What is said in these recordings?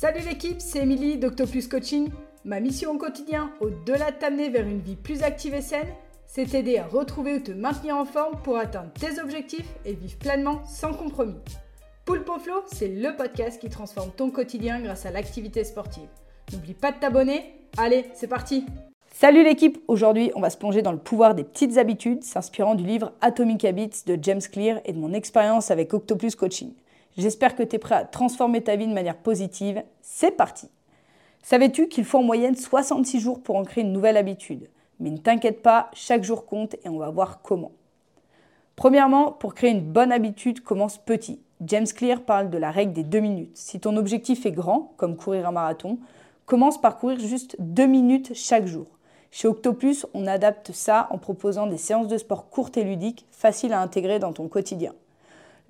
Salut l'équipe, c'est Émilie d'Octopus Coaching. Ma mission au quotidien, au-delà de t'amener vers une vie plus active et saine, c'est t'aider à retrouver ou te maintenir en forme pour atteindre tes objectifs et vivre pleinement sans compromis. Poulpe Flow, c'est le podcast qui transforme ton quotidien grâce à l'activité sportive. N'oublie pas de t'abonner. Allez, c'est parti Salut l'équipe Aujourd'hui, on va se plonger dans le pouvoir des petites habitudes, s'inspirant du livre Atomic Habits de James Clear et de mon expérience avec Octopus Coaching. J'espère que tu es prêt à transformer ta vie de manière positive. C'est parti Savais-tu qu'il faut en moyenne 66 jours pour en créer une nouvelle habitude? Mais ne t'inquiète pas, chaque jour compte et on va voir comment. Premièrement, pour créer une bonne habitude, commence petit. James Clear parle de la règle des deux minutes. Si ton objectif est grand, comme courir un marathon, commence par courir juste deux minutes chaque jour. Chez Octopus, on adapte ça en proposant des séances de sport courtes et ludiques, faciles à intégrer dans ton quotidien.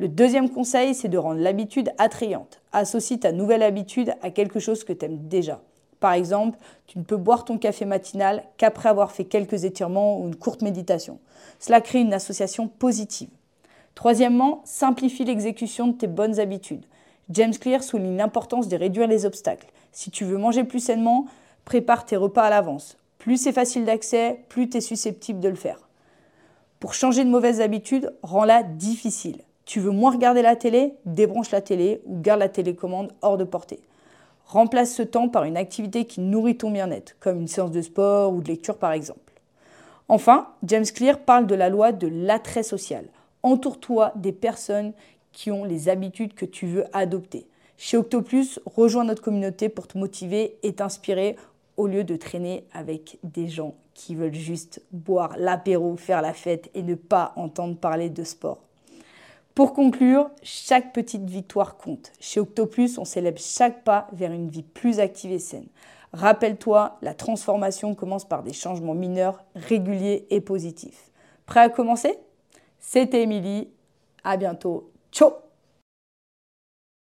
Le deuxième conseil, c'est de rendre l'habitude attrayante. Associe ta nouvelle habitude à quelque chose que tu aimes déjà. Par exemple, tu ne peux boire ton café matinal qu'après avoir fait quelques étirements ou une courte méditation. Cela crée une association positive. Troisièmement, simplifie l'exécution de tes bonnes habitudes. James Clear souligne l'importance de réduire les obstacles. Si tu veux manger plus sainement, prépare tes repas à l'avance. Plus c'est facile d'accès, plus tu es susceptible de le faire. Pour changer de mauvaise habitude, rends-la difficile. Tu veux moins regarder la télé Débranche la télé ou garde la télécommande hors de portée. Remplace ce temps par une activité qui nourrit ton bien-être, comme une séance de sport ou de lecture par exemple. Enfin, James Clear parle de la loi de l'attrait social. Entoure-toi des personnes qui ont les habitudes que tu veux adopter. Chez Octoplus, rejoins notre communauté pour te motiver et t'inspirer au lieu de traîner avec des gens qui veulent juste boire l'apéro, faire la fête et ne pas entendre parler de sport. Pour conclure, chaque petite victoire compte. Chez Octoplus, on célèbre chaque pas vers une vie plus active et saine. Rappelle-toi, la transformation commence par des changements mineurs, réguliers et positifs. Prêt à commencer? C'était Émilie. À bientôt. Ciao